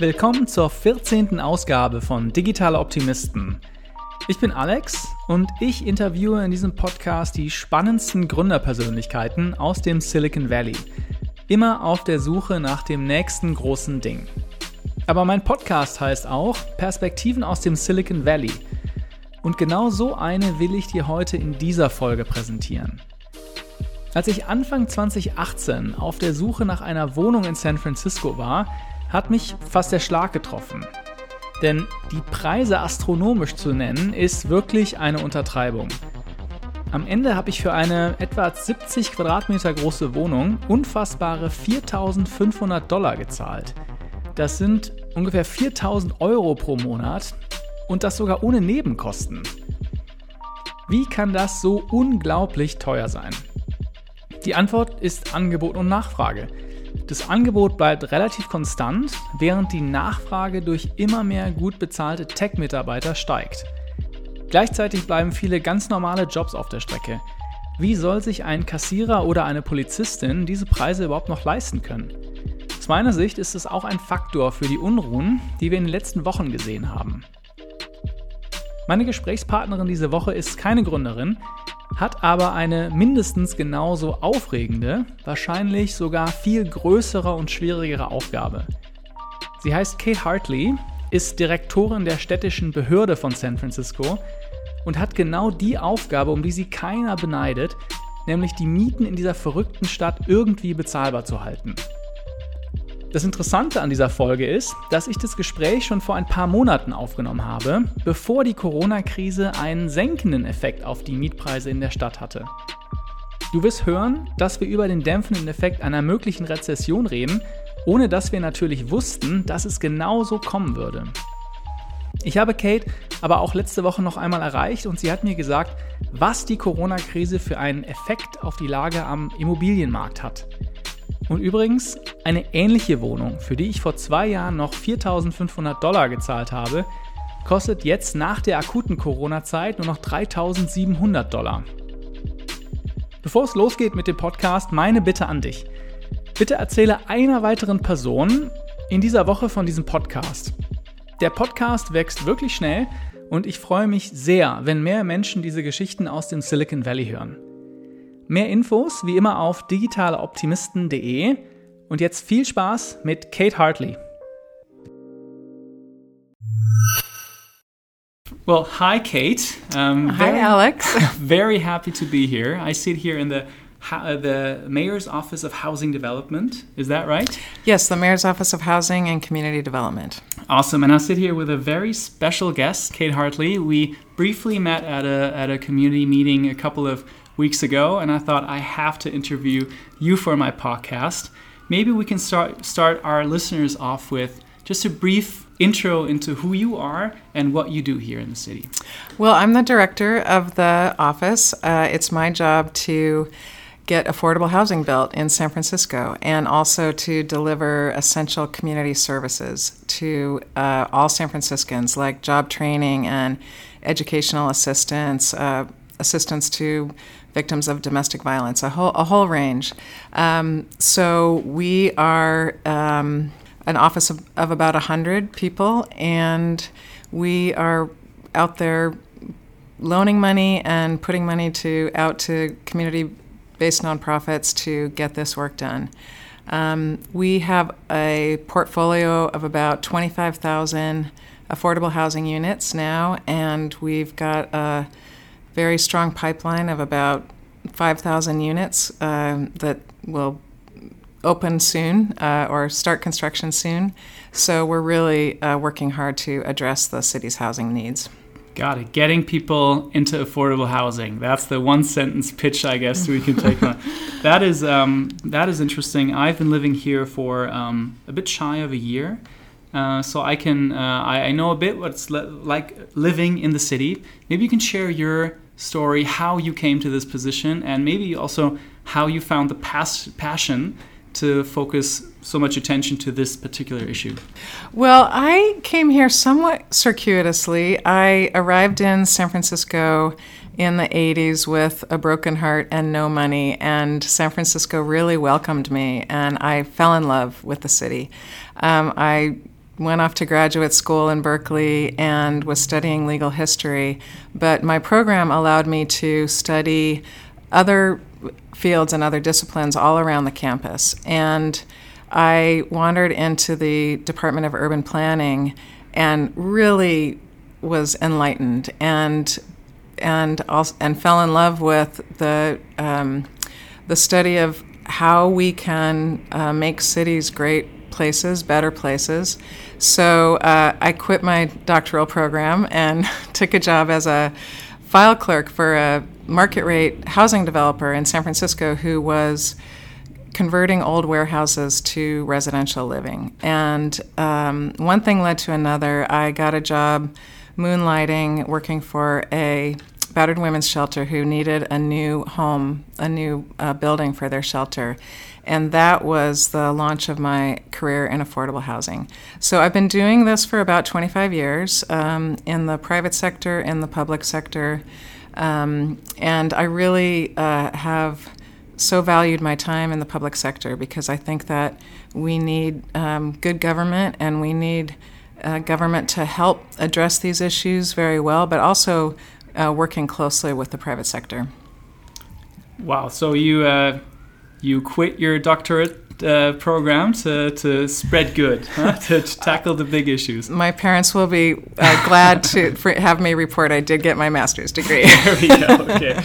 Willkommen zur 14. Ausgabe von Digitale Optimisten. Ich bin Alex und ich interviewe in diesem Podcast die spannendsten Gründerpersönlichkeiten aus dem Silicon Valley. Immer auf der Suche nach dem nächsten großen Ding. Aber mein Podcast heißt auch Perspektiven aus dem Silicon Valley. Und genau so eine will ich dir heute in dieser Folge präsentieren. Als ich Anfang 2018 auf der Suche nach einer Wohnung in San Francisco war, hat mich fast der Schlag getroffen. Denn die Preise astronomisch zu nennen, ist wirklich eine Untertreibung. Am Ende habe ich für eine etwa 70 Quadratmeter große Wohnung unfassbare 4500 Dollar gezahlt. Das sind ungefähr 4000 Euro pro Monat und das sogar ohne Nebenkosten. Wie kann das so unglaublich teuer sein? Die Antwort ist Angebot und Nachfrage. Das Angebot bleibt relativ konstant, während die Nachfrage durch immer mehr gut bezahlte Tech-Mitarbeiter steigt. Gleichzeitig bleiben viele ganz normale Jobs auf der Strecke. Wie soll sich ein Kassierer oder eine Polizistin diese Preise überhaupt noch leisten können? Aus meiner Sicht ist es auch ein Faktor für die Unruhen, die wir in den letzten Wochen gesehen haben. Meine Gesprächspartnerin diese Woche ist keine Gründerin, hat aber eine mindestens genauso aufregende, wahrscheinlich sogar viel größere und schwierigere Aufgabe. Sie heißt Kate Hartley, ist Direktorin der städtischen Behörde von San Francisco und hat genau die Aufgabe, um die sie keiner beneidet, nämlich die Mieten in dieser verrückten Stadt irgendwie bezahlbar zu halten. Das Interessante an dieser Folge ist, dass ich das Gespräch schon vor ein paar Monaten aufgenommen habe, bevor die Corona-Krise einen senkenden Effekt auf die Mietpreise in der Stadt hatte. Du wirst hören, dass wir über den dämpfenden Effekt einer möglichen Rezession reden, ohne dass wir natürlich wussten, dass es genau so kommen würde. Ich habe Kate aber auch letzte Woche noch einmal erreicht und sie hat mir gesagt, was die Corona-Krise für einen Effekt auf die Lage am Immobilienmarkt hat. Und übrigens, eine ähnliche Wohnung, für die ich vor zwei Jahren noch 4500 Dollar gezahlt habe, kostet jetzt nach der akuten Corona-Zeit nur noch 3700 Dollar. Bevor es losgeht mit dem Podcast, meine Bitte an dich. Bitte erzähle einer weiteren Person in dieser Woche von diesem Podcast. Der Podcast wächst wirklich schnell und ich freue mich sehr, wenn mehr Menschen diese Geschichten aus dem Silicon Valley hören. Mehr Infos wie immer auf digitaleoptimisten.de und jetzt viel Spaß mit Kate Hartley. Well, hi, Kate. Um, hi, very, Alex. very happy to be here. I sit here in the uh, the mayor's office of housing development. Is that right? Yes, the mayor's office of housing and community development. Awesome. And I sit here with a very special guest, Kate Hartley. We briefly met at a at a community meeting a couple of weeks ago, and I thought I have to interview you for my podcast. Maybe we can start start our listeners off with just a brief intro into who you are and what you do here in the city. Well, I'm the director of the office. Uh, it's my job to get affordable housing built in San Francisco and also to deliver essential community services to uh, all San Franciscans, like job training and educational assistance, uh, assistance to victims of domestic violence, a whole, a whole range. Um, so we are um, an office of, of about 100 people, and we are out there loaning money and putting money to out to community-based nonprofits to get this work done. Um, we have a portfolio of about 25,000 affordable housing units now, and we've got a very strong pipeline of about 5,000 units um, that will open soon uh, or start construction soon. So we're really uh, working hard to address the city's housing needs. Got it. Getting people into affordable housing. That's the one sentence pitch, I guess, we can take on. That is, um, that is interesting. I've been living here for um, a bit shy of a year. Uh, so I can uh, I, I, know a bit what it's like living in the city. Maybe you can share your story, how you came to this position, and maybe also how you found the pas- passion to focus so much attention to this particular issue? Well, I came here somewhat circuitously. I arrived in San Francisco in the 80s with a broken heart and no money, and San Francisco really welcomed me, and I fell in love with the city. Um, I went off to graduate school in Berkeley and was studying legal history, but my program allowed me to study other fields and other disciplines all around the campus. And I wandered into the Department of Urban Planning and really was enlightened and and also, and fell in love with the um, the study of how we can uh, make cities great places, better places. So uh, I quit my doctoral program and took a job as a file clerk for a market rate housing developer in San Francisco who was converting old warehouses to residential living. And um, one thing led to another. I got a job moonlighting, working for a battered women's shelter who needed a new home, a new uh, building for their shelter. And that was the launch of my career in affordable housing. So I've been doing this for about 25 years um, in the private sector, in the public sector. Um, and I really uh, have so valued my time in the public sector because I think that we need um, good government and we need uh, government to help address these issues very well, but also uh, working closely with the private sector. Wow! So you uh, you quit your doctorate uh, program to, to spread good, huh? to, to, tackle the big issues. My parents will be uh, glad to have me report I did get my master's degree. there we go. Okay.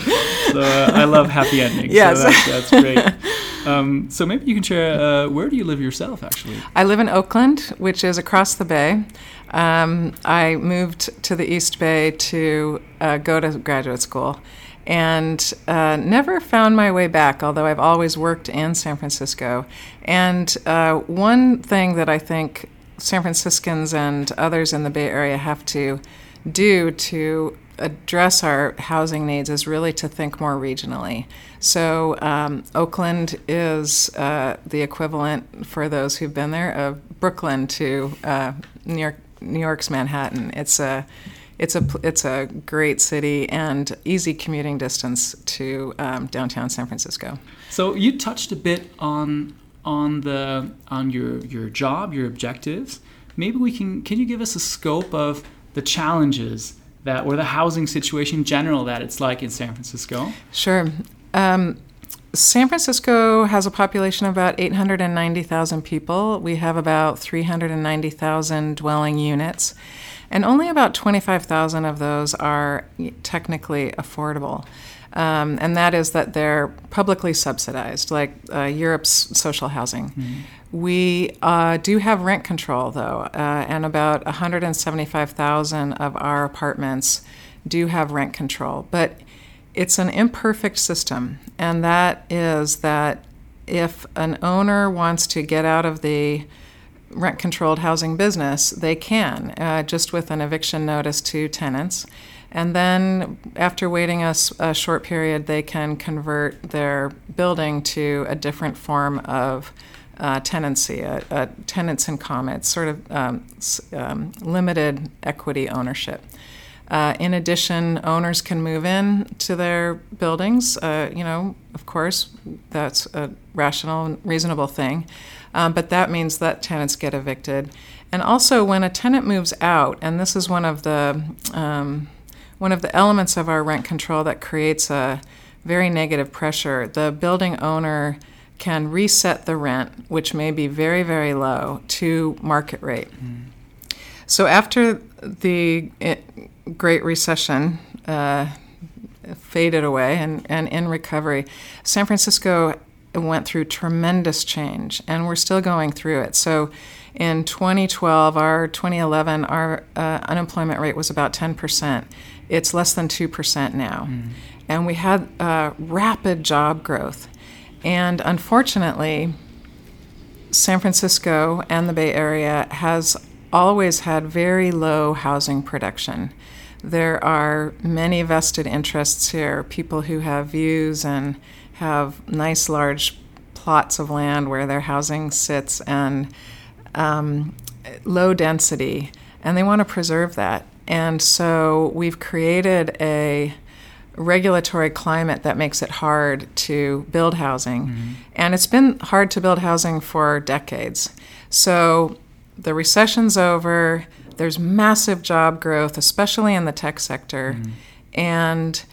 So uh, I love happy endings. Yes. So that's, that's great. Um, so maybe you can share uh, where do you live yourself, actually? I live in Oakland, which is across the bay. Um, I moved to the East Bay to uh, go to graduate school and uh, never found my way back, although I've always worked in San Francisco. And uh, one thing that I think San Franciscans and others in the Bay Area have to do to address our housing needs is really to think more regionally. So, um, Oakland is uh, the equivalent for those who've been there of Brooklyn to uh, New York, New York's Manhattan. It's a it's a it's a great city and easy commuting distance to um, downtown San Francisco. So you touched a bit on on the on your your job, your objectives. Maybe we can can you give us a scope of the challenges that or the housing situation in general that it's like in San Francisco? Sure. Um, San Francisco has a population of about 890,000 people. We have about 390,000 dwelling units and only about 25,000 of those are technically affordable. Um, and that is that they're publicly subsidized, like uh, Europe's social housing. Mm-hmm. We uh, do have rent control, though, uh, and about 175,000 of our apartments do have rent control. But it's an imperfect system, and that is that if an owner wants to get out of the rent controlled housing business, they can, uh, just with an eviction notice to tenants. And then, after waiting a, a, short period, they can convert their building to a different form of uh, tenancy, a, a, tenants in common. It's sort of um, um, limited equity ownership. Uh, in addition, owners can move in to their buildings. Uh, you know, of course, that's a rational and reasonable thing. Um, but that means that tenants get evicted. And also, when a tenant moves out, and this is one of the um, one of the elements of our rent control that creates a very negative pressure, the building owner can reset the rent, which may be very, very low, to market rate. Mm. So after the eh, Great Recession uh, faded away and, and in recovery, San Francisco went through tremendous change, and we're still going through it. So, in 2012, our 2011, our uh, unemployment rate was about 10%. It's less than 2% now. Mm. And we had uh, rapid job growth. And unfortunately, San Francisco and the Bay Area has always had very low housing production. There are many vested interests here, people who have views and have nice large plots of land where their housing sits and um, low density, and they want to preserve that. And so we've created a regulatory climate that makes it hard to build housing. Mm-hmm. And it's been hard to build housing for decades. So the recession's over. There's massive job growth, especially in the tech sector, and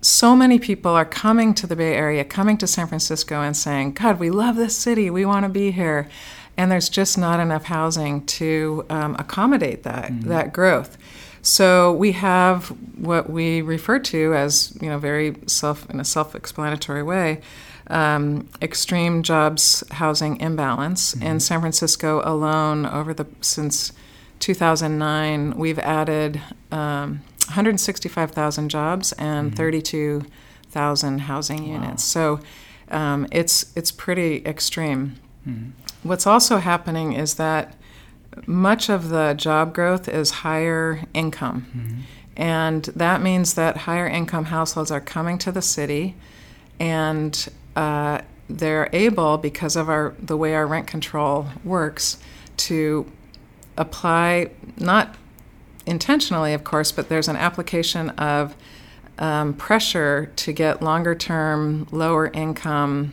so many people are coming to the Bay Area, coming to San Francisco, and saying, "God, we love this city. We want to be here." And there's just not enough housing to um, accommodate that that growth. So we have what we refer to as, you know, very self in a self-explanatory way, um, extreme jobs housing imbalance in San Francisco alone. Over the since 2009, we've added um, 165,000 jobs and 32,000 housing units. So um, it's it's pretty extreme. What's also happening is that much of the job growth is higher income. And that means that higher income households are coming to the city and uh, they're able, because of our, the way our rent control works, to apply, not intentionally, of course, but there's an application of um, pressure to get longer term, lower income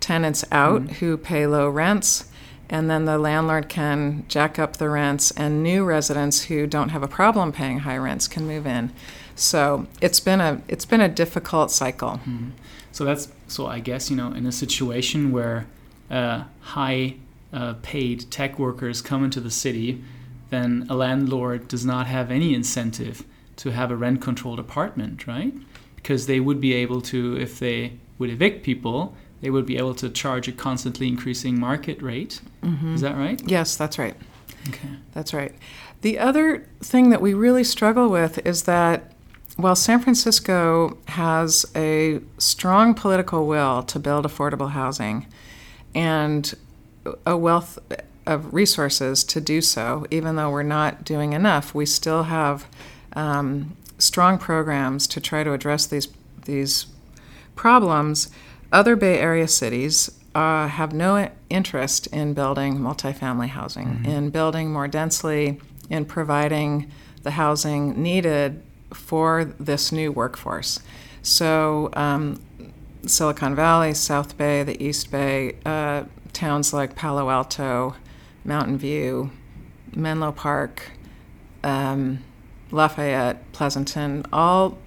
tenants out who pay low rents and then the landlord can jack up the rents and new residents who don't have a problem paying high rents can move in. So it's been a it's been a difficult cycle. So that's so I guess you know in a situation where uh, high uh, paid tech workers come into the city, then a landlord does not have any incentive to have a rent controlled apartment, right? Because they would be able to, if they would evict people, they would be able to charge a constantly increasing market rate. Mm-hmm. Is that right? yes that's right Okay. That's right. The other thing that we really struggle with is that while San Francisco has a strong political will to build affordable housing and a wealth of resources to do so, even though we're not doing enough, we still have um, strong programs to try to address these these problems. Other Bay Area cities uh, have no interest in building multifamily housing, in building more densely, in providing the housing needed for this new workforce. So, um, Silicon Valley, South Bay, the East Bay, uh, towns like Palo Alto, Mountain View, Menlo Park, um, Lafayette, Pleasanton, all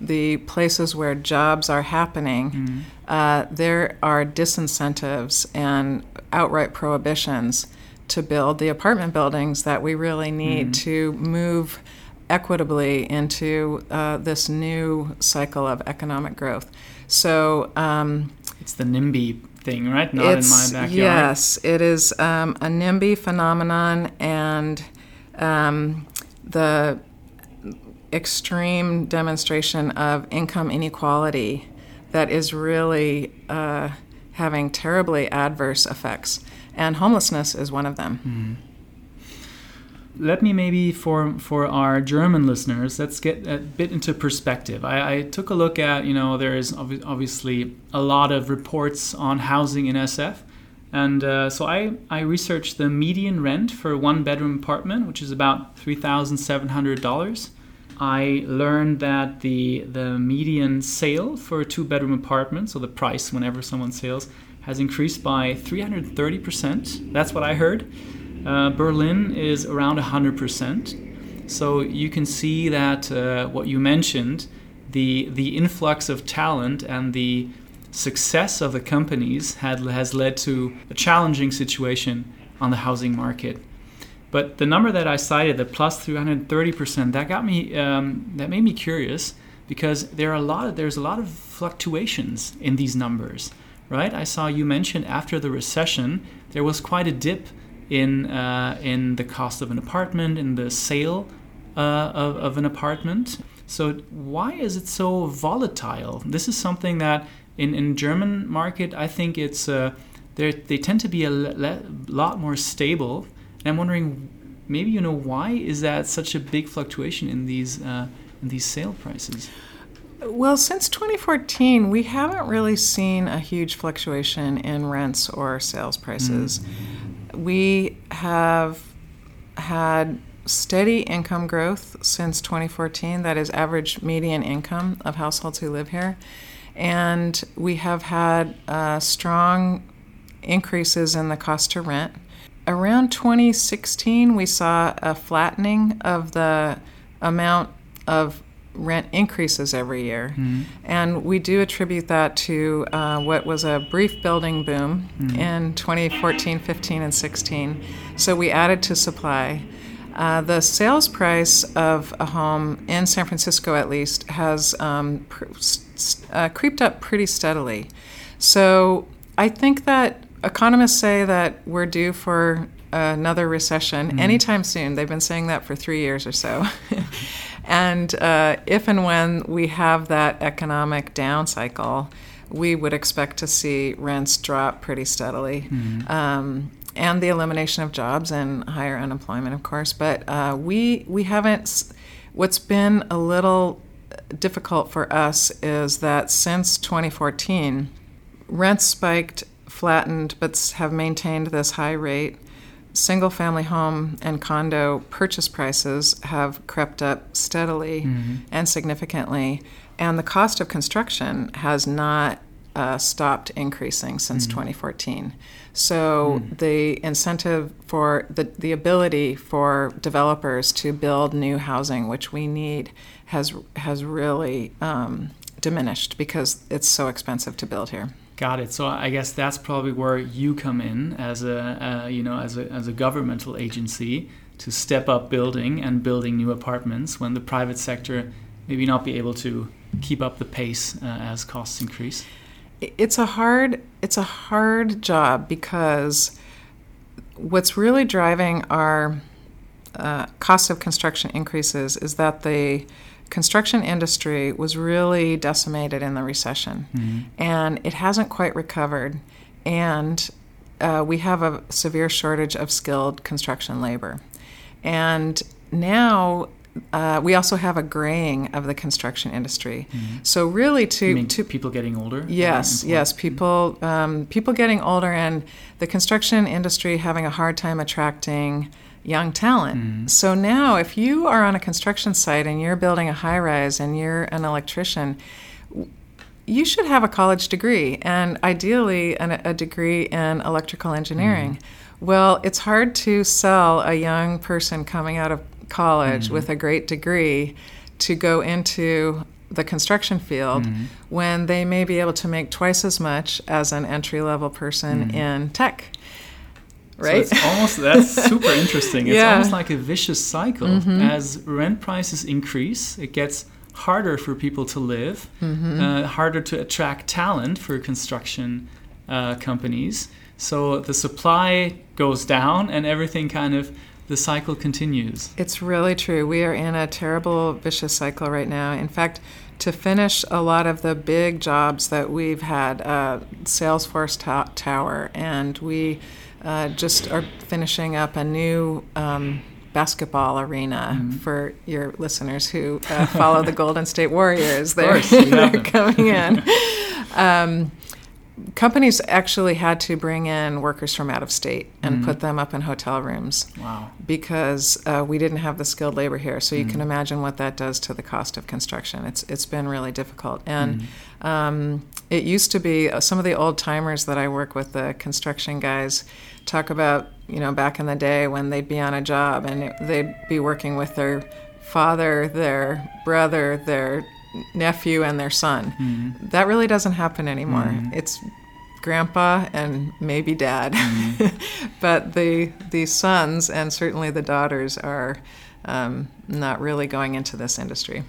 the places where jobs are happening, uh, there are disincentives and outright prohibitions to build the apartment buildings that we really need to move equitably into uh, this new cycle of economic growth. So, um, It's the NIMBY thing, right? Not in my backyard. Yes, it is um, a NIMBY phenomenon, and um, the extreme demonstration of income inequality that is really uh, having terribly adverse effects. And homelessness is one of them. Let me maybe for for our German listeners, let's get a bit into perspective. I, I took a look at you know there is obvi- obviously a lot of reports on housing in SF, and uh, so I I researched the median rent for one bedroom apartment, which is about three thousand seven hundred dollars. I learned that the the median sale for a two bedroom apartment, so the price whenever someone sales, has increased by 330%. That's what I heard. Uh, Berlin is around 100%. So you can see that uh, what you mentioned, the the influx of talent and the success of the companies had has led to a challenging situation on the housing market. But the number that I cited, the plus 330%, that got me um, that made me curious because there are a lot of there's a lot of fluctuations in these numbers, right? I saw you mentioned after the recession there was quite a dip in uh, in the cost of an apartment, in the sale uh, of, of an apartment. So why is it so volatile? This is something that in in German market, I think it's uh, they they tend to be a lot more stable. And I'm wondering, maybe you know why is that such a big fluctuation in these uh, in these sale prices? Well, since 2014, we haven't really seen a huge fluctuation in rents or sales prices. We have had steady income growth since 2014, that is, average median income of households who live here. And we have had uh, strong increases in the cost to rent. around 2016, we saw a flattening of the amount of rent increases every year. Mm-hmm. And we do attribute that to uh, what was a brief building boom Mm-hmm. in 2014, 15, and 16. So we added to supply. Uh, the sales price of a home in San Francisco, at least, has um, pr- uh, creeped up pretty steadily. So I think that economists say that we're due for another recession anytime soon. They've been saying that for three years or so. and uh, if and when we have that economic down cycle, we would expect to see rents drop pretty steadily. Um, and the elimination of jobs and higher unemployment, of course. But uh, we we haven't. What's been a little difficult for us is that since 2014, rents spiked, flattened, but have maintained this high rate. Single family home and condo purchase prices have crept up steadily and significantly, and the cost of construction has not uh, stopped increasing since 2014. So the incentive for the, the ability for developers to build new housing, which we need, has has really um, diminished because it's so expensive to build here. Got it. So I guess that's probably where you come in as a uh, you know as a as a governmental agency to step up building and building new apartments when the private sector maybe not be able to keep up the pace uh, as costs increase. it's a hard it's a hard job because what's really driving our uh, cost of construction increases is that the construction industry was really decimated in the recession. And it hasn't quite recovered. And uh, we have a severe shortage of skilled construction labor. And now uh, we also have a graying of the construction industry. So really to to people getting older. Yes, yes. People, um, people getting older, and the construction industry having a hard time attracting young talent. Mm-hmm. So now, if you are on a construction site and you're building a high rise and you're an electrician, you should have a college degree, and ideally an, a degree in electrical engineering. Mm-hmm. Well, it's hard to sell a young person coming out of college mm-hmm. with a great degree to go into the construction field when they may be able to make twice as much as an entry level person in tech. So Right? it's almost that's super interesting. It's Yeah. Almost like a vicious cycle. As rent prices increase, it gets harder for people to live, Mm-hmm. uh, harder to attract talent for construction uh, companies. So the supply goes down, and everything kind of the cycle continues. It's really true. We are in a terrible vicious cycle right now. In fact, to finish a lot of the big jobs that we've had, uh, Salesforce to- Tower, and we uh, just are finishing up a new um, basketball arena for your listeners who uh, follow the Golden State Warriors. They're, course, they're coming in. Um, companies actually had to bring in workers from out of state and put them up in hotel rooms Wow. because uh, we didn't have the skilled labor here. So you can imagine what that does to the cost of construction. It's it's been really difficult, and um, it used to be uh, some of the old timers that I work with, the construction guys, talk about you know back in the day when they'd be on a job and it, they'd be working with their father, their brother, their nephew, and their son. That really doesn't happen anymore. It's grandpa and maybe dad. But the the sons and certainly the daughters are um, not really going into this industry.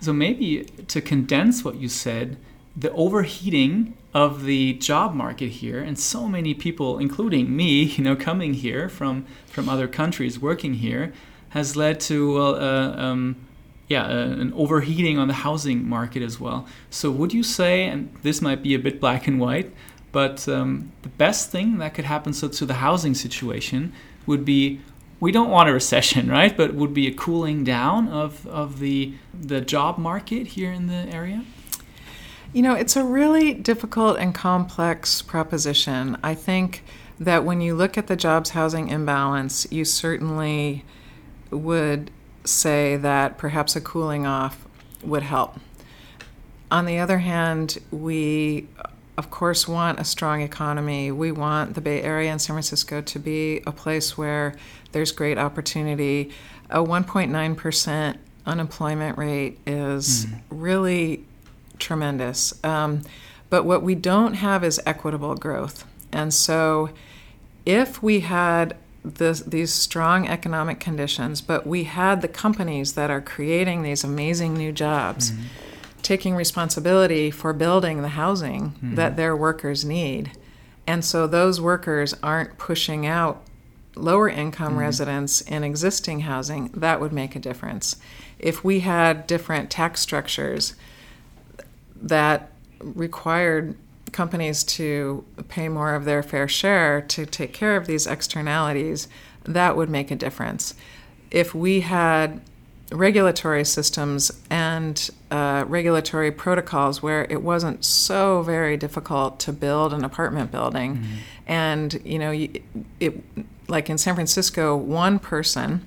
So maybe to condense what you said, the overheating of the job market here, and so many people, including me, you know, coming here from from other countries, working here, has led to well, uh, um, yeah, uh, an overheating on the housing market as well. So would you say, and this might be a bit black and white, but um, the best thing that could happen so to the housing situation would be we don't want a recession, right? But would be a cooling down of, of the the job market here in the area. You know, it's a really difficult and complex proposition. I think that when you look at the jobs housing imbalance, you certainly would say that perhaps a cooling off would help. On the other hand, we of course, want a strong economy. We want the Bay Area and San Francisco to be a place where there's great opportunity. A 1.9% unemployment rate is mm. really tremendous. Um, but what we don't have is equitable growth. And so, if we had this, these strong economic conditions, but we had the companies that are creating these amazing new jobs. Mm-hmm taking responsibility for building the housing mm-hmm. that their workers need. And so those workers aren't pushing out lower income mm-hmm. residents in existing housing, that would make a difference. If we had different tax structures that required companies to pay more of their fair share to take care of these externalities, that would make a difference. If we had regulatory systems and uh, regulatory protocols where it wasn't so very difficult to build an apartment building. Mm-hmm. And, you know, it, like in San Francisco, one person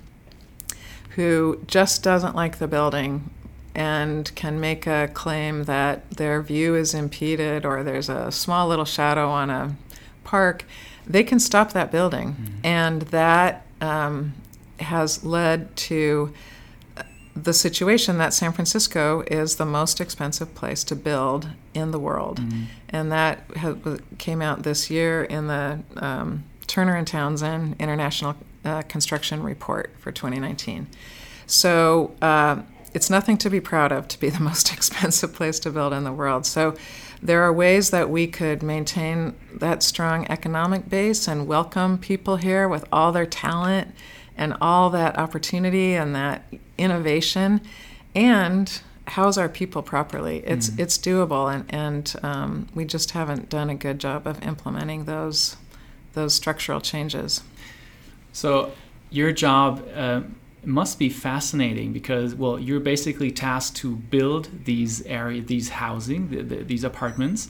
who just doesn't like the building and can make a claim that their view is impeded or there's a small little shadow on a park, they can stop that building. Mm-hmm. And that um, has led to the situation that San Francisco is the most expensive place to build in the world, mm-hmm. and that has, came out this year in the um, Turner and Townsend International uh, Construction Report for 2019. So uh, it's nothing to be proud of to be the most expensive place to build in the world. So there are ways that we could maintain that strong economic base and welcome people here with all their talent and all that opportunity and that innovation and house our people properly. It's mm it's doable, and and um, we just haven't done a good job of implementing those those structural changes. So your job uh, must be fascinating because well, you're basically tasked to build these area these housing the, the, these apartments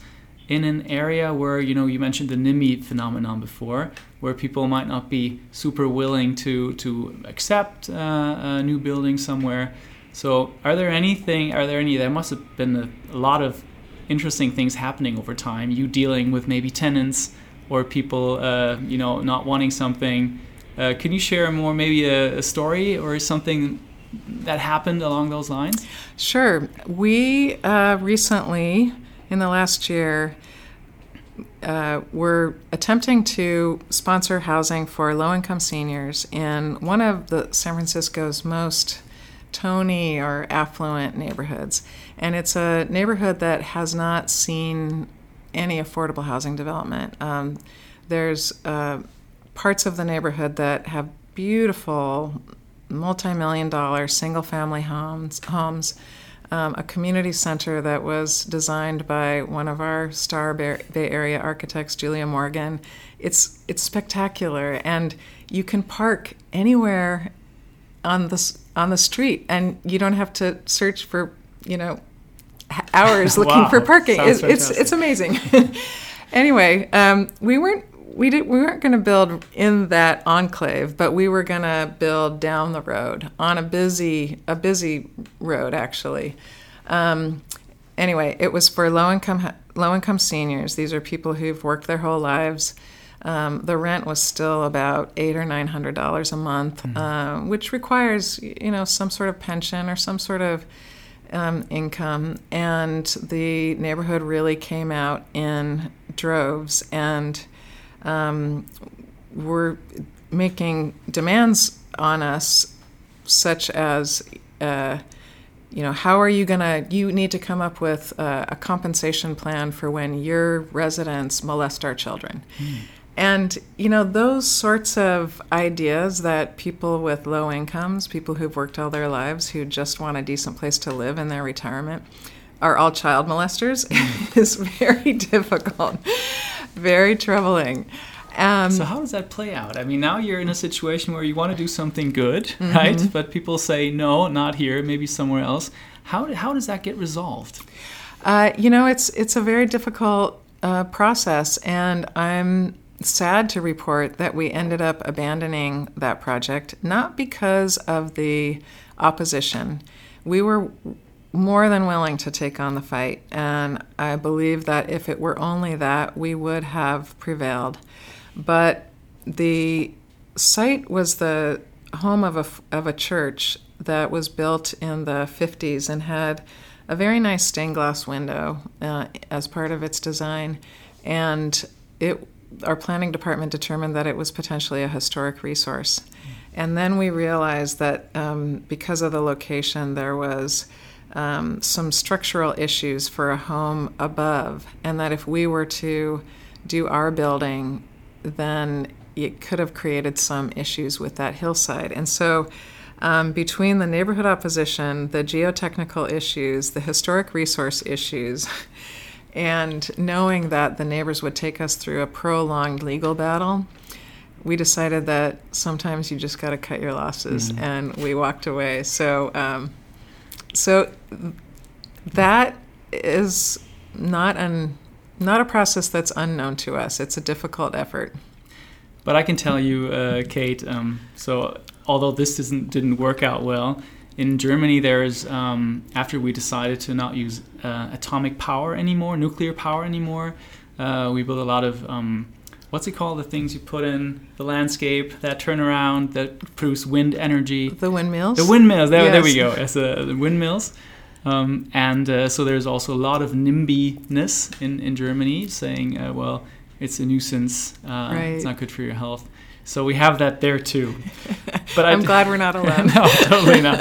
in an area where you know you mentioned the NIMBY phenomenon before, where people might not be super willing to to accept uh, a new building somewhere. So, are there anything? Are there any? There must have been a, a lot of interesting things happening over time. You dealing with maybe tenants or people, uh, you know, not wanting something. Uh, can you share more, maybe a, a story or something that happened along those lines? Sure. We uh, recently in the last year, uh, we're attempting to sponsor housing for low income seniors in one of the San Francisco's most tony or affluent neighborhoods. And it's a neighborhood that has not seen any affordable housing development. Um, there's uh, parts of the neighborhood that have beautiful multi million dollar single family homes. homes um, a community center that was designed by one of our star Bay Area architects, Julia Morgan. It's it's spectacular, and you can park anywhere on the on the street, and you don't have to search for you know hours looking wow. for parking. It's, it's, it's amazing. anyway, um, we weren't we did we weren't going to build in that enclave, but we were going to build down the road on a busy a busy road actually. Um, anyway, it was for low income low income seniors. These are people who've worked their whole lives. Um, the rent was still about eight or nine hundred dollars a month, mm-hmm. uh, which requires you know some sort of pension or some sort of um, income. And the neighborhood really came out in droves and um, were making demands on us, such as, uh, you know, how are you going to, you need to come up with uh, a compensation plan for when your residents molest our children. Mm. And, you know, those sorts of ideas that people with low incomes, people who've worked all their lives, who just want a decent place to live in their retirement, are all child molesters mm. is very difficult very troubling. Um, so how does that play out? I mean, now you're in a situation where you want to do something good, mm-hmm. right? But people say no, not here, maybe somewhere else. How how does that get resolved? Uh, you know, it's it's a very difficult uh, process, and I'm sad to report that we ended up abandoning that project not because of the opposition. We were more than willing to take on the fight. And I believe that if it were only that, we would have prevailed. But the site was the home of a, of a church that was built in the 50s and had a very nice stained glass window uh, as part of its design. And it, our planning department determined that it was potentially a historic resource. And then we realized that um, because of the location, there was um, some structural issues for a home above, and that if we were to do our building, then it could have created some issues with that hillside. And so, um, between the neighborhood opposition, the geotechnical issues, the historic resource issues, and knowing that the neighbors would take us through a prolonged legal battle, we decided that sometimes you just got to cut your losses, mm-hmm. and we walked away. So, um, so that is not an not a process that's unknown to us. It's a difficult effort. But I can tell you, uh, Kate. Um, so although this didn't didn't work out well, in Germany there's um, after we decided to not use uh, atomic power anymore, nuclear power anymore, uh, we built a lot of um, what's it called? The things you put in the landscape that turn around that produce wind energy. The windmills. The windmills. There, yes. there we go. As uh, the windmills. Um, and uh, so there's also a lot of NIMBY-ness in, in Germany saying, uh, well, it's a nuisance. Uh, right. It's not good for your health. So we have that there too. But I'm glad we're not alone. no, totally not.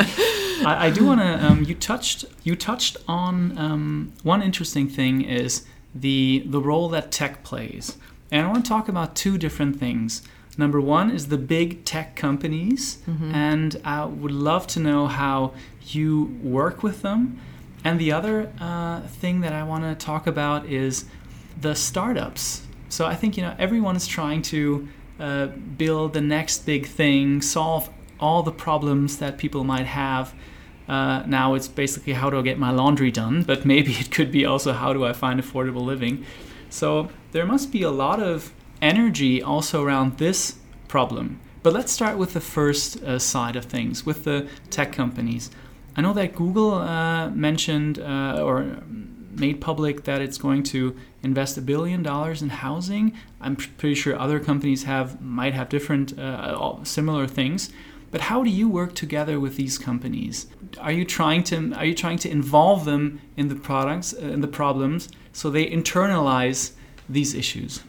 I, I do want to. Um, you touched. You touched on um, one interesting thing is the the role that tech plays, and I want to talk about two different things. Number one is the big tech companies, mm-hmm. and I would love to know how you work with them. And the other uh, thing that I want to talk about is the startups so I think you know everyone is trying to uh, build the next big thing, solve all the problems that people might have. Uh, now it's basically how do I get my laundry done, but maybe it could be also how do I find affordable living. So there must be a lot of energy also around this problem. But let's start with the first uh, side of things, with the tech companies. I know that Google uh, mentioned uh, or made public that it's going to invest a billion dollars in housing. I'm pretty sure other companies have might have different uh, similar things. But how do you work together with these companies? Are you trying to are you trying to involve them in the products uh, in the problems so they internalize these issues?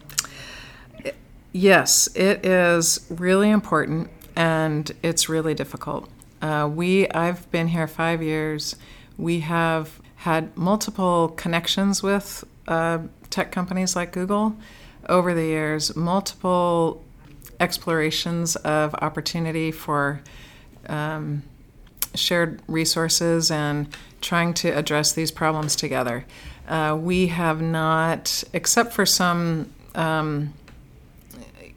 Yes, it is really important and it's really difficult. Uh, we I've been here five years. We have had multiple connections with uh, tech companies like Google over the years, multiple explorations of opportunity for um, shared resources and trying to address these problems together. Uh, we have not, except for some um,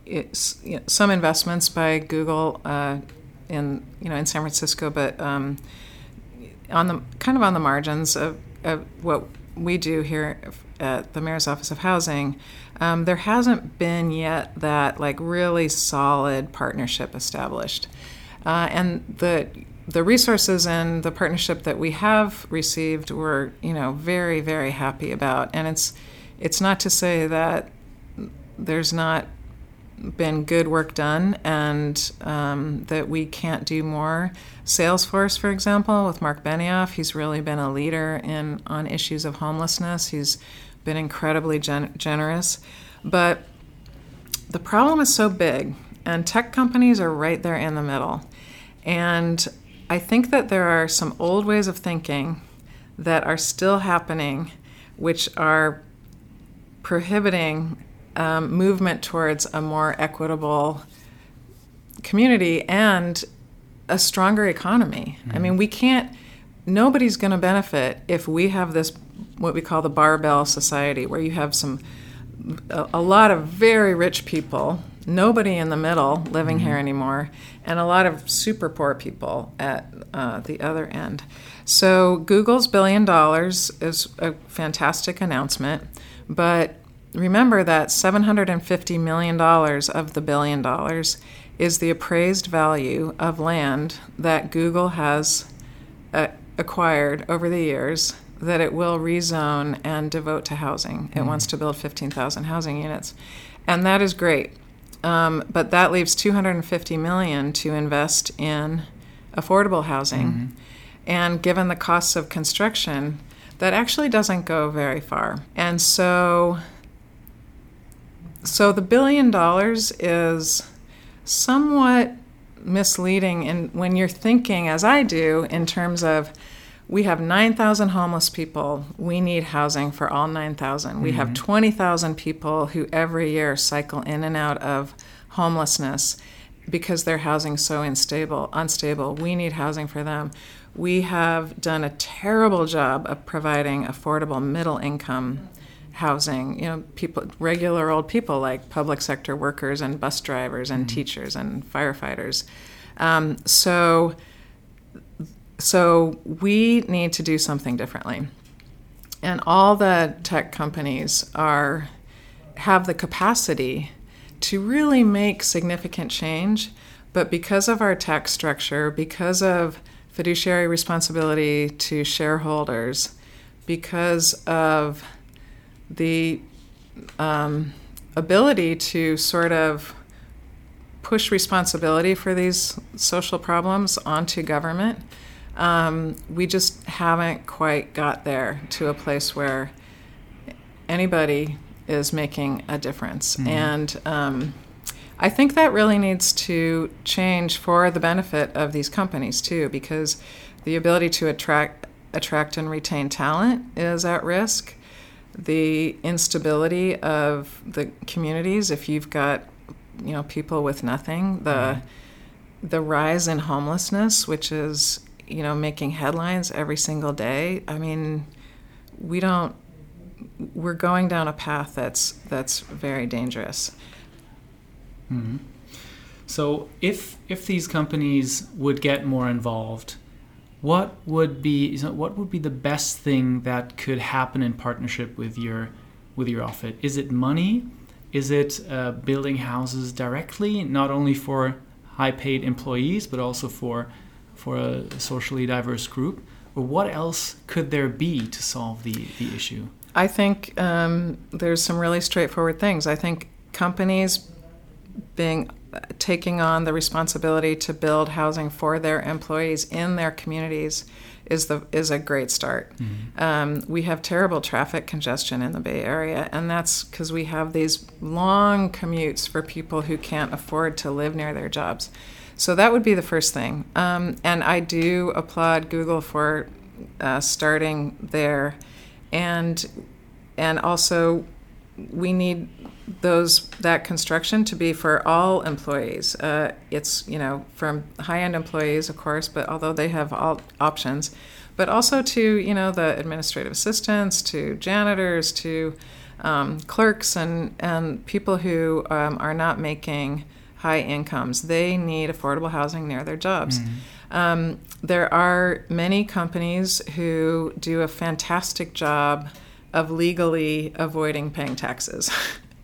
you know, some investments by Google uh, in you know in San Francisco, but um, on the kind of on the margins of, of what we do here at the mayor's office of housing um, there hasn't been yet that like really solid partnership established. Uh, and the the resources and the partnership that we have received we're you know very very happy about and it's it's not to say that there's not been good work done and um, that we can't do more. Salesforce, for example, with Marc Benioff, he's really been a leader in on issues of homelessness. He's been incredibly gen- generous, but the problem is so big, and tech companies are right there in the middle. And I think that there are some old ways of thinking that are still happening, which are prohibiting um, movement towards a more equitable community and a stronger economy. Mm-hmm. I mean, we can't, nobody's going to benefit if we have this, what we call the barbell society, where you have some, a, a lot of very rich people, nobody in the middle living mm-hmm. here anymore, and a lot of super poor people at uh, the other end. So, Google's billion dollars is a fantastic announcement, but remember that $750 million of the billion dollars is the appraised value of land that Google has uh, acquired over the years that it will rezone and devote to housing. It wants to build 15,000 housing units, and that is great. Um, but that leaves 250 million to invest in affordable housing, and given the costs of construction, that actually doesn't go very far. And so, so the billion dollars is somewhat misleading in when you're thinking, as I do, in terms of we have 9,000 homeless people. We need housing for all 9,000. We have 20,000 people who every year cycle in and out of homelessness because their housing's so unstable. Unstable. We need housing for them. We have done a terrible job of providing affordable middle income housing. You know, people, regular old people like public sector workers and bus drivers and teachers and firefighters. Um, so so we need to do something differently. And all the tech companies are have the capacity to really make significant change, but because of our tax structure, because of fiduciary responsibility to shareholders, because of the um, ability to sort of push responsibility for these social problems onto government, um, we just haven't quite got there to a place where anybody is making a difference. And um, I think that really needs to change for the benefit of these companies too, because the ability to attract attract and retain talent is at risk. The instability of the communities, if you've got you know people with nothing, the the rise in homelessness, which is you know making headlines every single day. I mean, we don't. We're going down a path that's that's very dangerous. Hmm. So if if these companies would get more involved, what would be what would be the best thing that could happen in partnership with your with your outfit? Is it money? Is it uh, building houses directly, not only for high-paid employees, but also for for a socially diverse group? Or what else could there be to solve the, the issue? I think um, there's some really straightforward things. I think companies being taking on the responsibility to build housing for their employees in their communities is the is a great start. Um, we have terrible traffic congestion in the Bay Area, and that's because we have these long commutes for people who can't afford to live near their jobs. So that would be the first thing. Um, and I do applaud Google for uh, starting there, and and also we need those that construction to be for all employees. Uh, it's you know from high end employees, of course, but although they have all options, but also to you know the administrative assistants, to janitors, to um, clerks, and and people who um, are not making high incomes. They need affordable housing near their jobs. Um, there are many companies who do a fantastic job of legally avoiding paying taxes.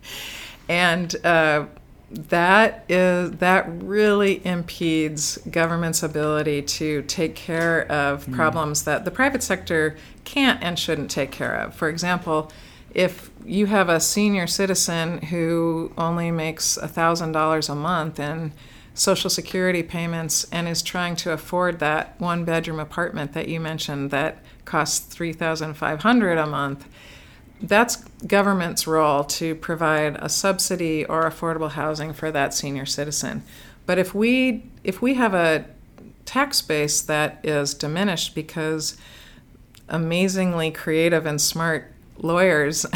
and uh, that is that really impedes government's ability to take care of problems that the private sector can't and shouldn't take care of. For example, if you have a senior citizen who only makes $1,000 a month in social security payments and is trying to afford that one bedroom apartment that you mentioned that costs $3,500 a month, that's government's role to provide a subsidy or affordable housing for that senior citizen. But if we if we have a tax base that is diminished because amazingly creative and smart lawyers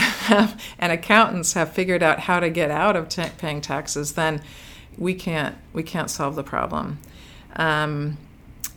and accountants have figured out how to get out of ta paying taxes, then we can't we can't solve the problem. Um,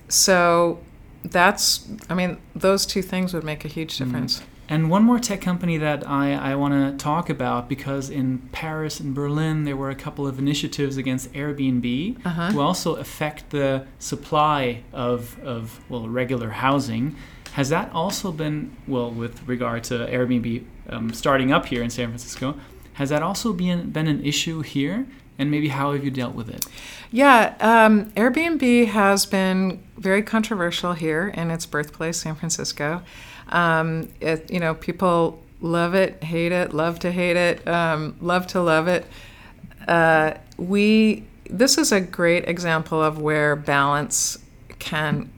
so that's I mean those two things would make a huge difference. And one more tech company that I, I want to talk about because in Paris and Berlin there were a couple of initiatives against Airbnb Uh-huh. who also affect the supply of, of well regular housing. Has that also been well with regard to Airbnb um, starting up here in San Francisco? Has that also been been an issue here and maybe how have you dealt with it? Yeah, um, Airbnb has been very controversial here in its birthplace, San Francisco. Um, it, you know, people love it, hate it, love to hate it, um, love to love it. Uh, we this is a great example of where balance can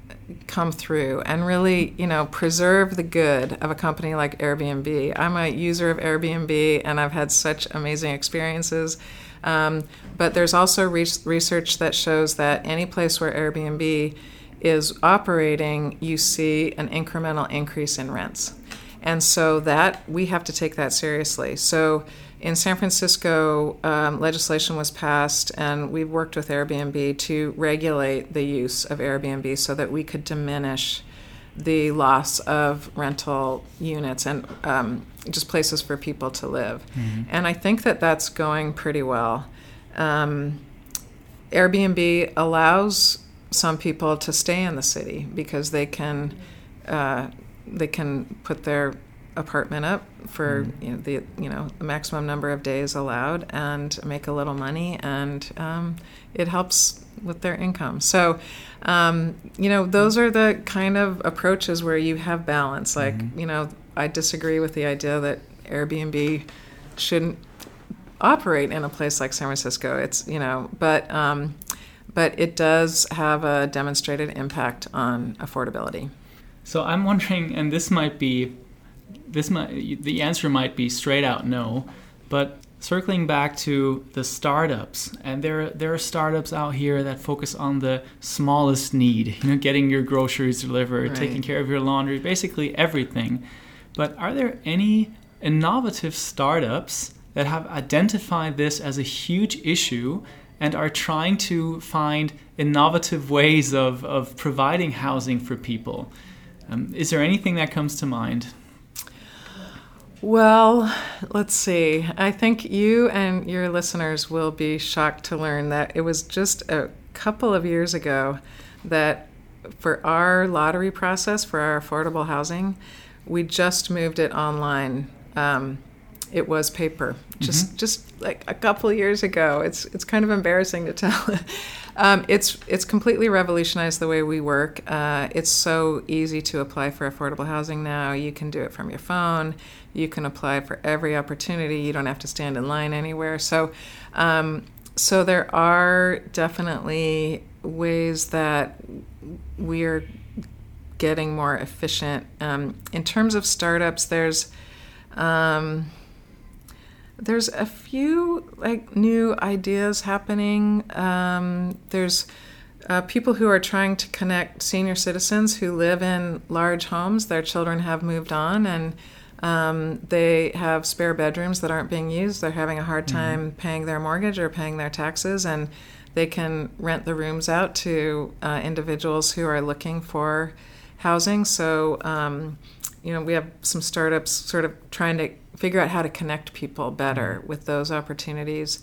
come through and really, you know, preserve the good of a company like Airbnb. I'm a user of Airbnb and I've had such amazing experiences. Um, but there's also re- research that shows that any place where Airbnb is operating, you see an incremental increase in rents. And so that we have to take that seriously. So in San Francisco, um, legislation was passed, and we've worked with Airbnb to regulate the use of Airbnb so that we could diminish the loss of rental units and um, just places for people to live. Mm-hmm. And I think that that's going pretty well. Um, Airbnb allows some people to stay in the city because they can uh, they can put their apartment up for mm. you know, the you know the maximum number of days allowed and make a little money and um, it helps with their income so um, you know those are the kind of approaches where you have balance like mm-hmm. you know i disagree with the idea that airbnb shouldn't operate in a place like san francisco it's you know but um, but it does have a demonstrated impact on affordability so i'm wondering and this might be this might the answer might be straight out no, but circling back to the startups and there there are startups out here that focus on the smallest need you know getting your groceries delivered right. taking care of your laundry basically everything. But are there any innovative startups that have identified this as a huge issue and are trying to find innovative ways of, of providing housing for people? Um, is there anything that comes to mind well, let's see. I think you and your listeners will be shocked to learn that it was just a couple of years ago that for our lottery process for our affordable housing, we just moved it online. Um, it was paper, just mm-hmm. just like a couple years ago. It's it's kind of embarrassing to tell. Um, it's it's completely revolutionized the way we work. Uh, it's so easy to apply for affordable housing now. You can do it from your phone. You can apply for every opportunity. You don't have to stand in line anywhere. So, um, so there are definitely ways that we're getting more efficient. Um, in terms of startups, there's um, there's a few like new ideas happening. Um, there's uh, people who are trying to connect senior citizens who live in large homes. Their children have moved on and um, they have spare bedrooms that aren't being used. They're having a hard mm-hmm. time mm-hmm. paying their mortgage or paying their taxes, and they can rent the rooms out to uh, individuals who are looking for housing. So, um, you know, we have some startups sort of trying to figure out how to connect people better mm-hmm. with those opportunities.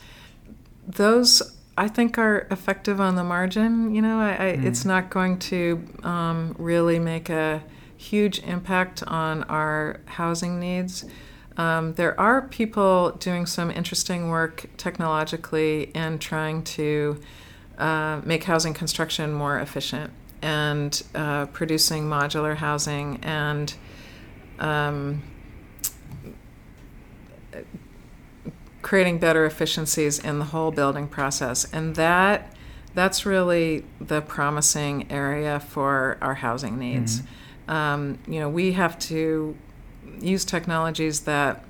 Those I think are effective on the margin. You know, I, I, mm. it's not going to um, really make a huge impact on our housing needs. Um, there are people doing some interesting work technologically in trying to uh, make housing construction more efficient and uh, producing modular housing and um, creating better efficiencies in the whole building process. And that that's really the promising area for our housing needs. Mm-hmm. Um, you know, we have to use technologies that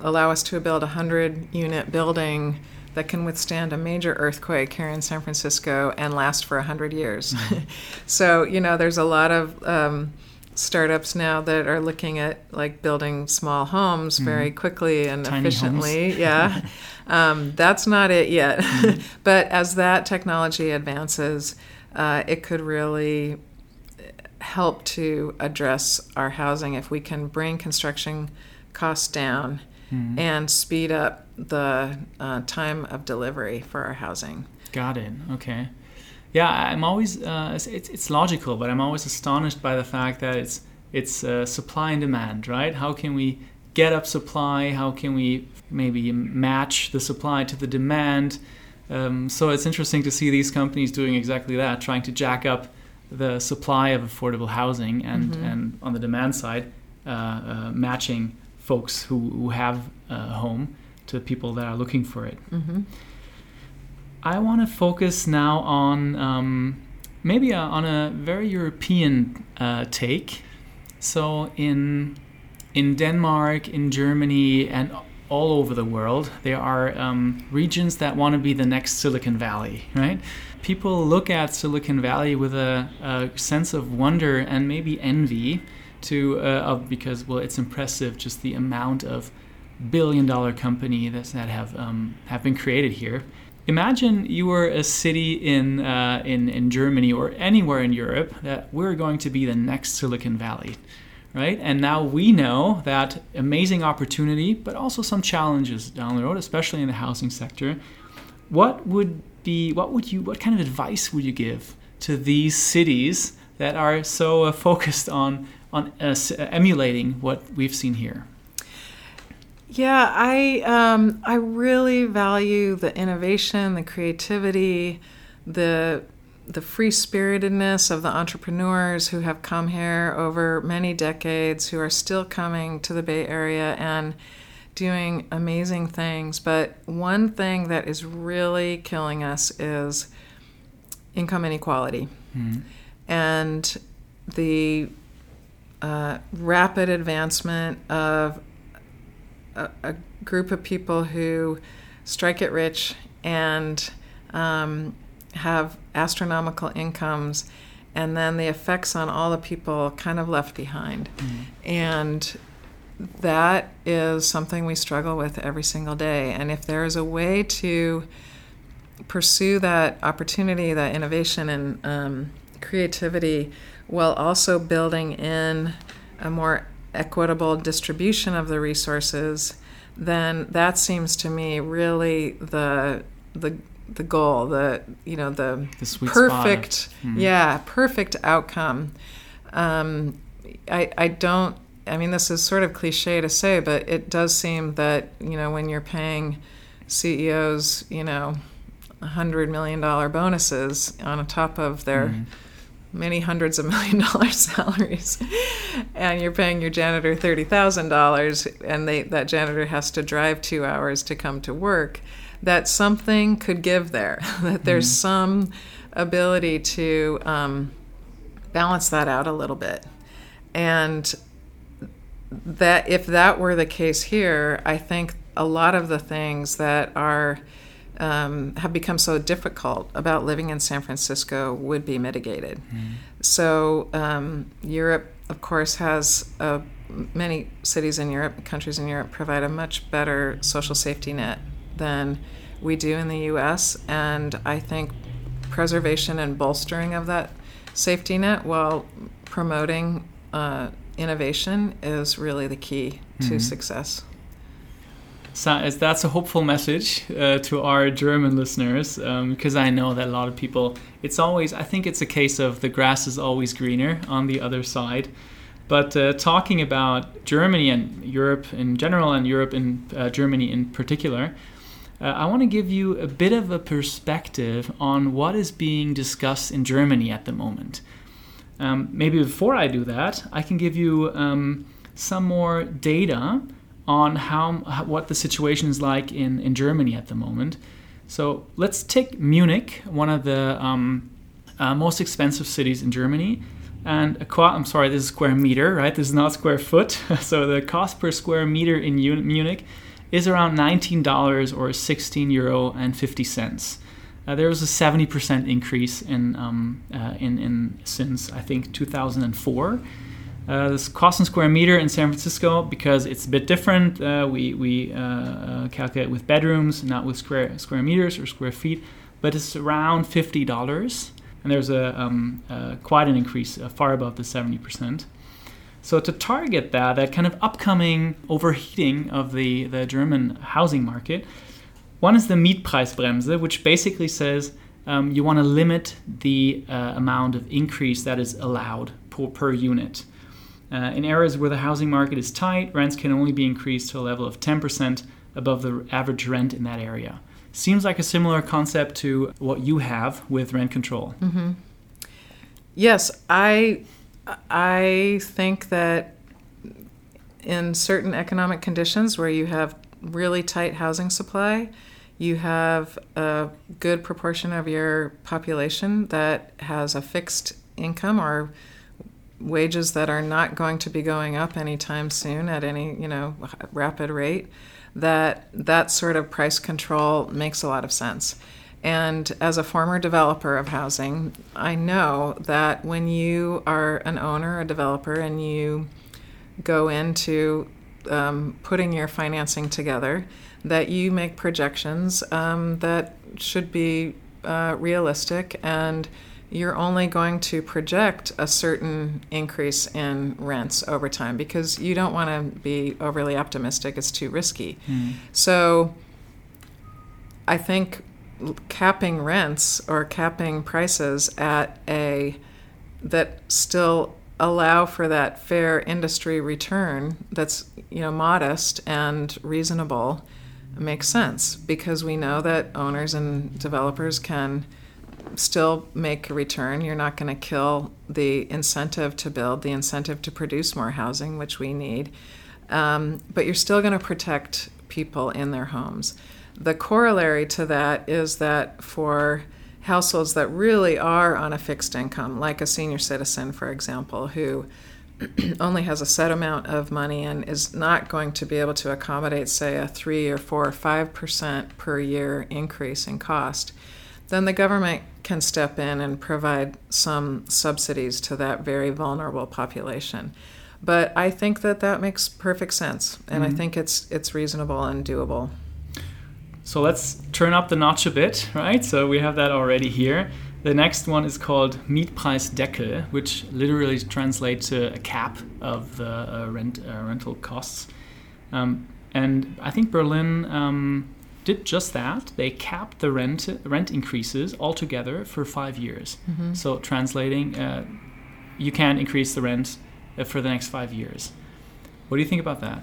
allow us to build a 100 unit building that can withstand a major earthquake here in San Francisco and last for 100 years. Mm-hmm. so, you know, there's a lot of um, startups now that are looking at like building small homes mm-hmm. very quickly and Tiny efficiently. yeah. Um, that's not it yet. Mm-hmm. but as that technology advances, uh, it could really help to address our housing if we can bring construction costs down mm-hmm. and speed up the uh, time of delivery for our housing. Got it. Okay yeah, I'm always uh, it's, it's logical, but I'm always astonished by the fact that it's it's uh, supply and demand, right? How can we get up supply? How can we maybe match the supply to the demand? Um, so it's interesting to see these companies doing exactly that, trying to jack up the supply of affordable housing and, mm-hmm. and on the demand side, uh, uh, matching folks who, who have a home to people that are looking for it. Mm-hmm. I want to focus now on um, maybe a, on a very European uh, take. So in in Denmark, in Germany, and all over the world, there are um, regions that want to be the next Silicon Valley, right? People look at Silicon Valley with a, a sense of wonder and maybe envy to uh, of because well, it's impressive just the amount of billion dollar company that, that have um, have been created here. Imagine you were a city in, uh, in in Germany or anywhere in Europe that we're going to be the next Silicon Valley, right? And now we know that amazing opportunity, but also some challenges down the road, especially in the housing sector. What would be what would you what kind of advice would you give to these cities that are so uh, focused on on uh, emulating what we've seen here? Yeah, I um, I really value the innovation, the creativity, the the free spiritedness of the entrepreneurs who have come here over many decades, who are still coming to the Bay Area and doing amazing things. But one thing that is really killing us is income inequality mm-hmm. and the uh, rapid advancement of a, a group of people who strike it rich and um, have astronomical incomes, and then the effects on all the people kind of left behind. Mm-hmm. And that is something we struggle with every single day. And if there is a way to pursue that opportunity, that innovation, and um, creativity, while also building in a more equitable distribution of the resources, then that seems to me really the the the goal, the you know the, the perfect mm-hmm. yeah perfect outcome. Um, I I don't. I mean, this is sort of cliche to say, but it does seem that you know when you're paying CEOs, you know, hundred million dollar bonuses on top of their mm-hmm many hundreds of million dollar salaries and you're paying your janitor $30,000 and they, that janitor has to drive two hours to come to work, that something could give there, that there's mm-hmm. some ability to um, balance that out a little bit. And that if that were the case here, I think a lot of the things that are um, have become so difficult about living in San Francisco would be mitigated. Mm. So, um, Europe, of course, has a, many cities in Europe, countries in Europe, provide a much better social safety net than we do in the US. And I think preservation and bolstering of that safety net while promoting uh, innovation is really the key to mm-hmm. success. So that's a hopeful message uh, to our German listeners um, because I know that a lot of people. It's always. I think it's a case of the grass is always greener on the other side. But uh, talking about Germany and Europe in general, and Europe in uh, Germany in particular, uh, I want to give you a bit of a perspective on what is being discussed in Germany at the moment. Um, maybe before I do that, I can give you um, some more data on how, what the situation is like in, in Germany at the moment. So let's take Munich, one of the um, uh, most expensive cities in Germany. And a qu- I'm sorry, this is square meter, right? This is not square foot. so the cost per square meter in Munich is around $19 or 16 euro and 50 cents. Uh, there was a 70% increase in, um, uh, in, in since I think 2004. Uh, this cost in square meter in San Francisco because it's a bit different. Uh, we we uh, uh, calculate with bedrooms, not with square square meters or square feet, but it's around fifty dollars, and there's a um, quite an increase, far above the seventy percent. So to target that, that kind of upcoming overheating of the the German housing market, one is the Mietpreisbremse, which basically says um, you want to limit the amount of increase that is allowed per, per unit. Uh, in areas where the housing market is tight, rents can only be increased to a level of 10% above the average rent in that area. Seems like a similar concept to what you have with rent control. Mm-hmm. Yes, I I think that in certain economic conditions where you have really tight housing supply, you have a good proportion of your population that has a fixed income or wages that are not going to be going up anytime soon at any you know rapid rate that that sort of price control makes a lot of sense and as a former developer of housing i know that when you are an owner a developer and you go into um, putting your financing together that you make projections um, that should be uh, realistic and you're only going to project a certain increase in rents over time because you don't want to be overly optimistic. It's too risky. Mm. So I think capping rents or capping prices at a that still allow for that fair industry return that's you know modest and reasonable makes sense because we know that owners and developers can still make a return. You're not going to kill the incentive to build, the incentive to produce more housing, which we need. Um, but you're still going to protect people in their homes. The corollary to that is that for households that really are on a fixed income, like a senior citizen, for example, who only has a set amount of money and is not going to be able to accommodate, say, a three or four or five percent per year increase in cost, then the government can step in and provide some subsidies to that very vulnerable population. But I think that that makes perfect sense, and mm-hmm. I think it's it's reasonable and doable. So let's turn up the notch a bit, right? So we have that already here. The next one is called Mietpreisdeckel, which literally translates to a cap of the uh, rent uh, rental costs. Um, and I think Berlin um, did just that. They capped the rent rent increases altogether for five years. Mm-hmm. So translating, uh, you can increase the rent uh, for the next five years. What do you think about that?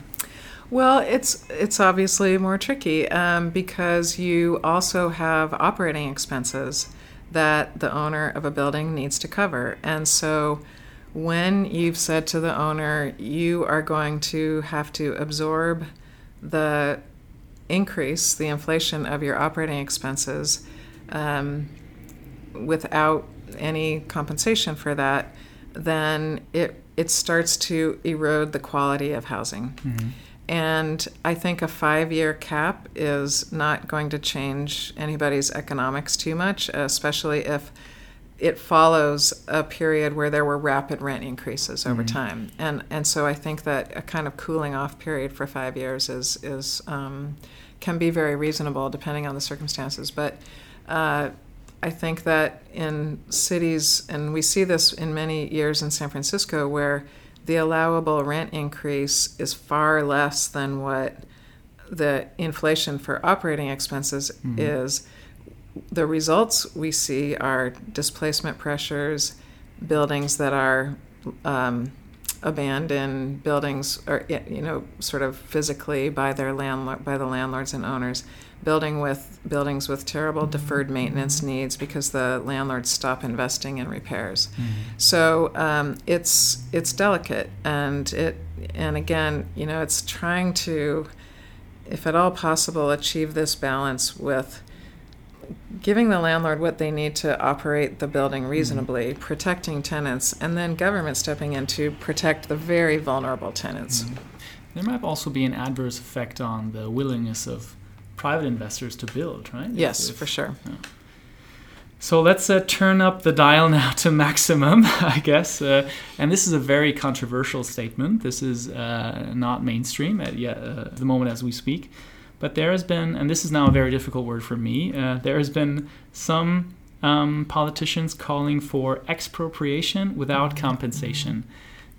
Well, it's it's obviously more tricky um, because you also have operating expenses that the owner of a building needs to cover, and so when you've said to the owner you are going to have to absorb the increase the inflation of your operating expenses um, without any compensation for that, then it it starts to erode the quality of housing. Mm-hmm. And I think a five year cap is not going to change anybody's economics too much, especially if it follows a period where there were rapid rent increases over mm-hmm. time. And, and so I think that a kind of cooling off period for five years is, is um, can be very reasonable depending on the circumstances. But uh, I think that in cities, and we see this in many years in San Francisco, where the allowable rent increase is far less than what the inflation for operating expenses mm-hmm. is. The results we see are displacement pressures, buildings that are um, abandoned, buildings, are you know, sort of physically by their landlord, by the landlords and owners, building with buildings with terrible deferred maintenance needs because the landlords stop investing in repairs. Mm-hmm. So um, it's it's delicate, and it and again, you know, it's trying to, if at all possible, achieve this balance with giving the landlord what they need to operate the building mm-hmm. reasonably, mm-hmm. protecting tenants, and then government stepping in to protect the very vulnerable tenants. Mm-hmm. There might also be an adverse effect on the willingness of private investors to build, right? Yes, if, for sure. Yeah. So let's uh, turn up the dial now to maximum, I guess. Uh, and this is a very controversial statement. This is uh, not mainstream at, yet, uh, the moment as we speak. But there has been, and this is now a very difficult word for me, uh, there has been some um, politicians calling for expropriation without compensation,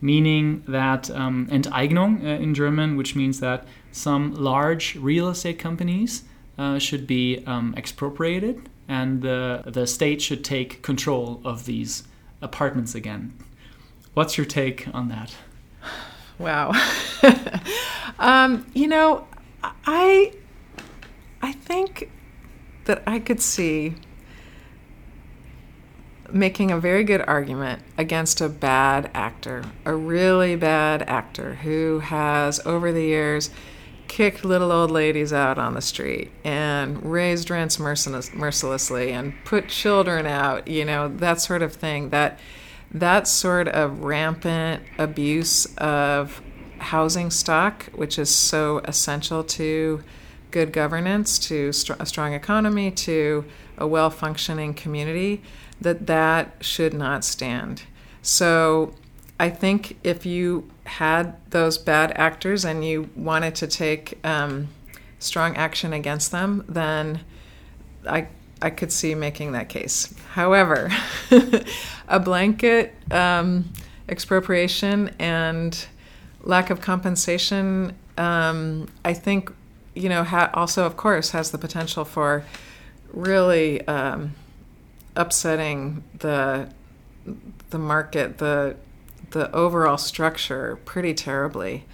meaning that um, Enteignung uh, in German, which means that some large real estate companies uh, should be um, expropriated and the, the state should take control of these apartments again. What's your take on that? Wow. um, you know, I I think that I could see making a very good argument against a bad actor, a really bad actor who has over the years kicked little old ladies out on the street and raised rents merciless, mercilessly and put children out, you know, that sort of thing. That that sort of rampant abuse of housing stock, which is so essential to good governance, to a strong economy, to a well functioning community, that that should not stand. So I think if you had those bad actors and you wanted to take um, strong action against them, then I I could see making that case. However, a blanket um, expropriation and lack of compensation, um, I think, you know, ha- also of course has the potential for really um, upsetting the the market, the the overall structure pretty terribly.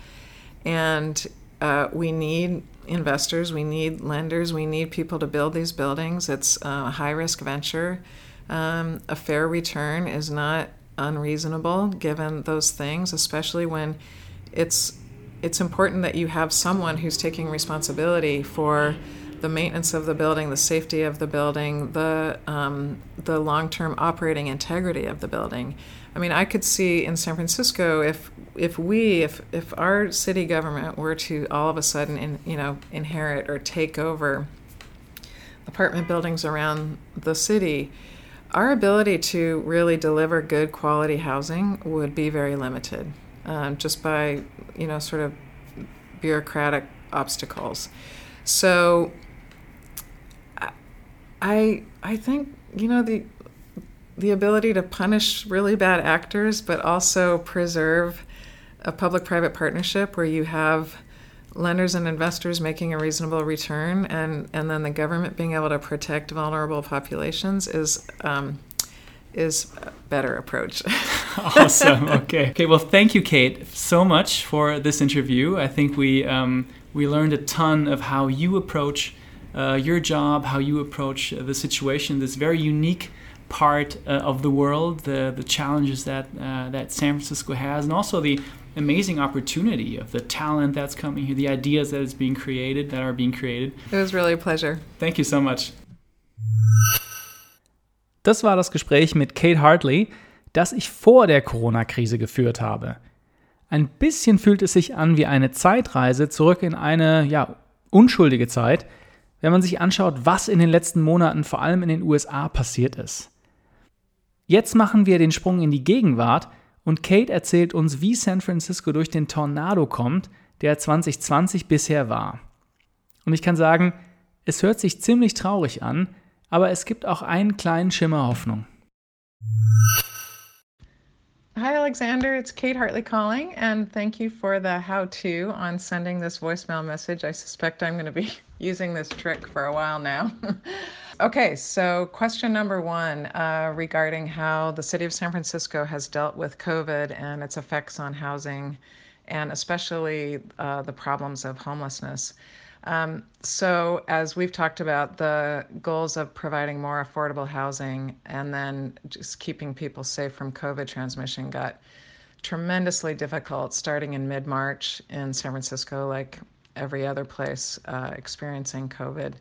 And uh, we need investors, we need lenders, we need people to build these buildings. It's a high risk venture. Um, a fair return is not unreasonable given those things, especially when it's it's important that you have someone who's taking responsibility for the maintenance of the building, the safety of the building, the um, the long term operating integrity of the building. I mean, I could see in San Francisco if if we if if our city government were to all of a sudden in, you know inherit or take over apartment buildings around the city, our ability to really deliver good quality housing would be very limited, um, just by you know sort of bureaucratic obstacles. So I I think you know the the ability to punish really bad actors, but also preserve a public-private partnership where you have lenders and investors making a reasonable return, and and then the government being able to protect vulnerable populations is. Um, is a better approach. awesome. Okay. Okay. Well, thank you, Kate, so much for this interview. I think we um, we learned a ton of how you approach uh, your job, how you approach the situation, this very unique part uh, of the world, the the challenges that uh, that San Francisco has, and also the amazing opportunity of the talent that's coming here, the ideas that is being created, that are being created. It was really a pleasure. Thank you so much. Das war das Gespräch mit Kate Hartley, das ich vor der Corona-Krise geführt habe. Ein bisschen fühlt es sich an wie eine Zeitreise zurück in eine, ja, unschuldige Zeit, wenn man sich anschaut, was in den letzten Monaten vor allem in den USA passiert ist. Jetzt machen wir den Sprung in die Gegenwart und Kate erzählt uns, wie San Francisco durch den Tornado kommt, der 2020 bisher war. Und ich kann sagen, es hört sich ziemlich traurig an, aber es gibt auch einen kleinen Schimmer Hoffnung. Hi, Alexander. It's Kate Hartley calling, and thank you for the how to on sending this voicemail message. I suspect I'm going to be using this trick for a while now. okay, so question number one uh, regarding how the city of San Francisco has dealt with COVID and its effects on housing, and especially uh, the problems of homelessness. Um, so, as we've talked about, the goals of providing more affordable housing and then just keeping people safe from COVID transmission got tremendously difficult starting in mid March in San Francisco, like every other place uh, experiencing COVID.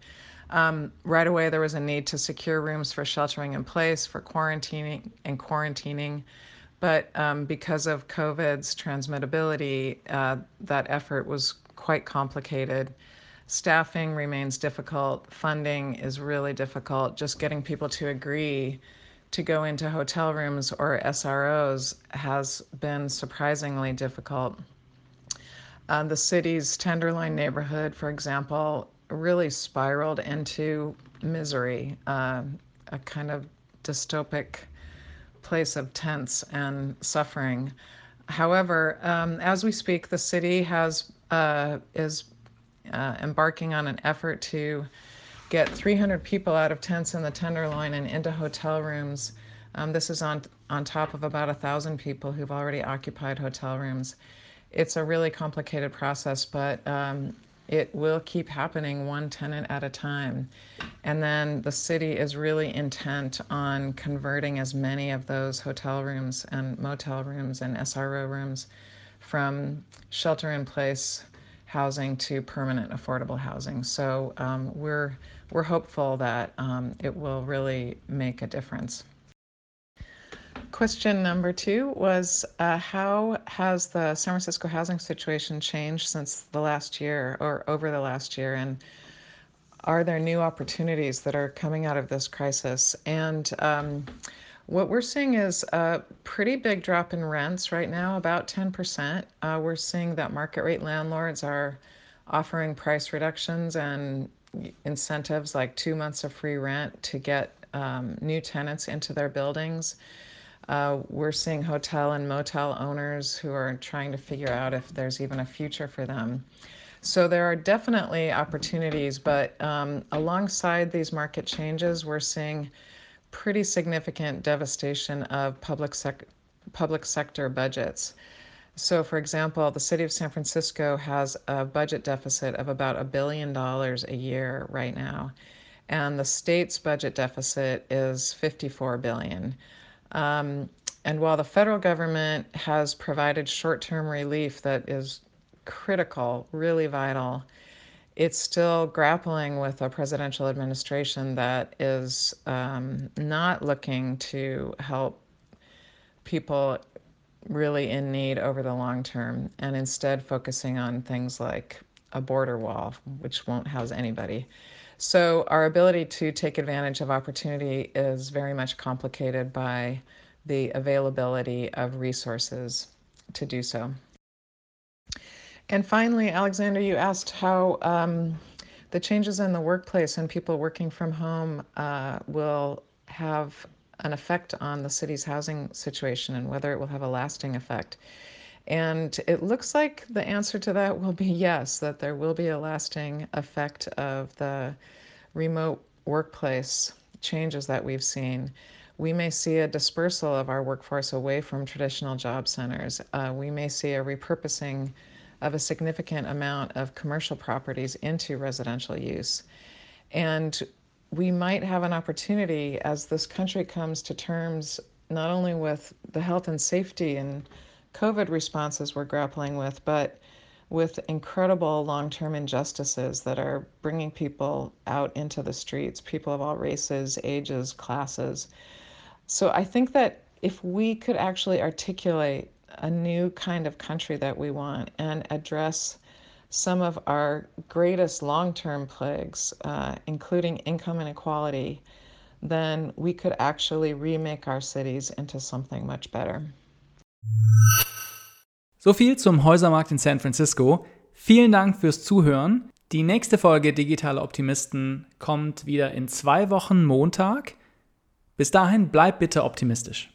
Um, right away, there was a need to secure rooms for sheltering in place, for quarantining and quarantining. But um, because of COVID's transmittability, uh, that effort was quite complicated. Staffing remains difficult. Funding is really difficult. Just getting people to agree to go into hotel rooms or SROs has been surprisingly difficult. Uh, the city's Tenderloin neighborhood, for example, really spiraled into misery, uh, a kind of dystopic place of tents and suffering. However, um, as we speak, the city has uh, is uh, embarking on an effort to get 300 people out of tents in the Tenderloin and into hotel rooms. Um, this is on on top of about a thousand people who've already occupied hotel rooms, it's a really complicated process, but um, it will keep happening one tenant at a time. And then the city is really intent on converting as many of those hotel rooms and motel rooms and SRO rooms from shelter in place housing to permanent affordable housing. So um, we're, we're hopeful that um, it will really make a difference. Question number two was uh, How has the San Francisco housing situation changed since the last year or over the last year? And are there new opportunities that are coming out of this crisis? And um, what we're seeing is a pretty big drop in rents right now, about 10%. Uh, we're seeing that market rate landlords are offering price reductions and incentives like two months of free rent to get um, new tenants into their buildings. Uh, we're seeing hotel and motel owners who are trying to figure out if there's even a future for them. So there are definitely opportunities, but um, alongside these market changes, we're seeing pretty significant devastation of public sec- public sector budgets. So, for example, the city of San Francisco has a budget deficit of about a billion dollars a year right now, and the state's budget deficit is 54 billion. Um, and while the federal government has provided short term relief that is critical, really vital, it's still grappling with a presidential administration that is um, not looking to help people really in need over the long term and instead focusing on things like a border wall, which won't house anybody. So, our ability to take advantage of opportunity is very much complicated by the availability of resources to do so. And finally, Alexander, you asked how um, the changes in the workplace and people working from home uh, will have an effect on the city's housing situation and whether it will have a lasting effect. And it looks like the answer to that will be yes, that there will be a lasting effect of the remote workplace changes that we've seen. We may see a dispersal of our workforce away from traditional job centers. Uh, we may see a repurposing of a significant amount of commercial properties into residential use. And we might have an opportunity as this country comes to terms not only with the health and safety and COVID responses we're grappling with, but with incredible long term injustices that are bringing people out into the streets, people of all races, ages, classes. So I think that if we could actually articulate a new kind of country that we want and address some of our greatest long term plagues, uh, including income inequality, then we could actually remake our cities into something much better. So viel zum Häusermarkt in San Francisco. Vielen Dank fürs Zuhören. Die nächste Folge Digitale Optimisten kommt wieder in zwei Wochen Montag. Bis dahin bleib bitte optimistisch.